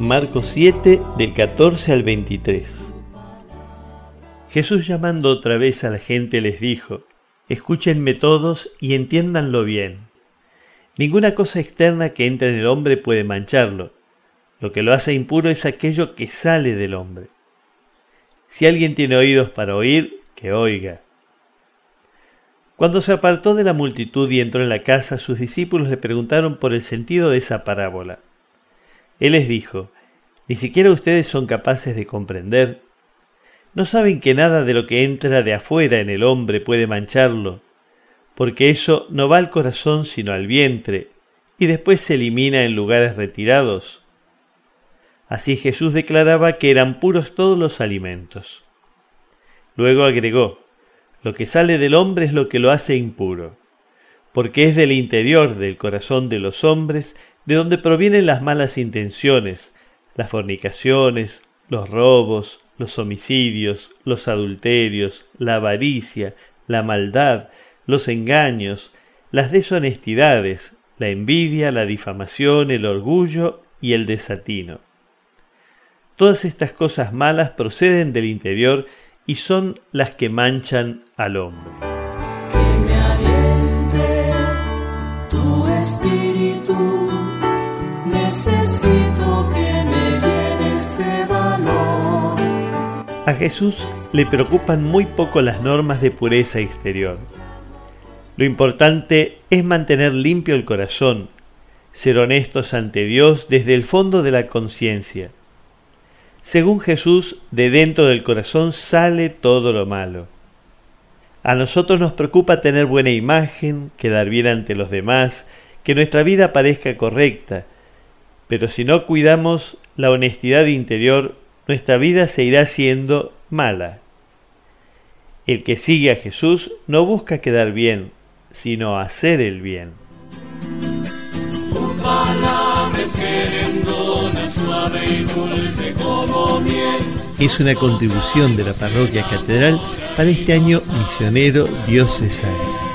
Marcos 7 del 14 al 23. Jesús llamando otra vez a la gente les dijo, Escúchenme todos y entiéndanlo bien. Ninguna cosa externa que entre en el hombre puede mancharlo. Lo que lo hace impuro es aquello que sale del hombre. Si alguien tiene oídos para oír, que oiga. Cuando se apartó de la multitud y entró en la casa, sus discípulos le preguntaron por el sentido de esa parábola. Él les dijo, ¿ni siquiera ustedes son capaces de comprender? ¿No saben que nada de lo que entra de afuera en el hombre puede mancharlo? Porque eso no va al corazón sino al vientre, y después se elimina en lugares retirados. Así Jesús declaraba que eran puros todos los alimentos. Luego agregó, lo que sale del hombre es lo que lo hace impuro, porque es del interior del corazón de los hombres de donde provienen las malas intenciones, las fornicaciones, los robos, los homicidios, los adulterios, la avaricia, la maldad, los engaños, las deshonestidades, la envidia, la difamación, el orgullo y el desatino. Todas estas cosas malas proceden del interior y son las que manchan al hombre. Jesús le preocupan muy poco las normas de pureza exterior. Lo importante es mantener limpio el corazón, ser honestos ante Dios desde el fondo de la conciencia. Según Jesús, de dentro del corazón sale todo lo malo. A nosotros nos preocupa tener buena imagen, quedar bien ante los demás, que nuestra vida parezca correcta, pero si no cuidamos la honestidad interior, nuestra vida se irá siendo mala. El que sigue a Jesús no busca quedar bien, sino hacer el bien. Es una contribución de la parroquia catedral para este año misionero diocesano.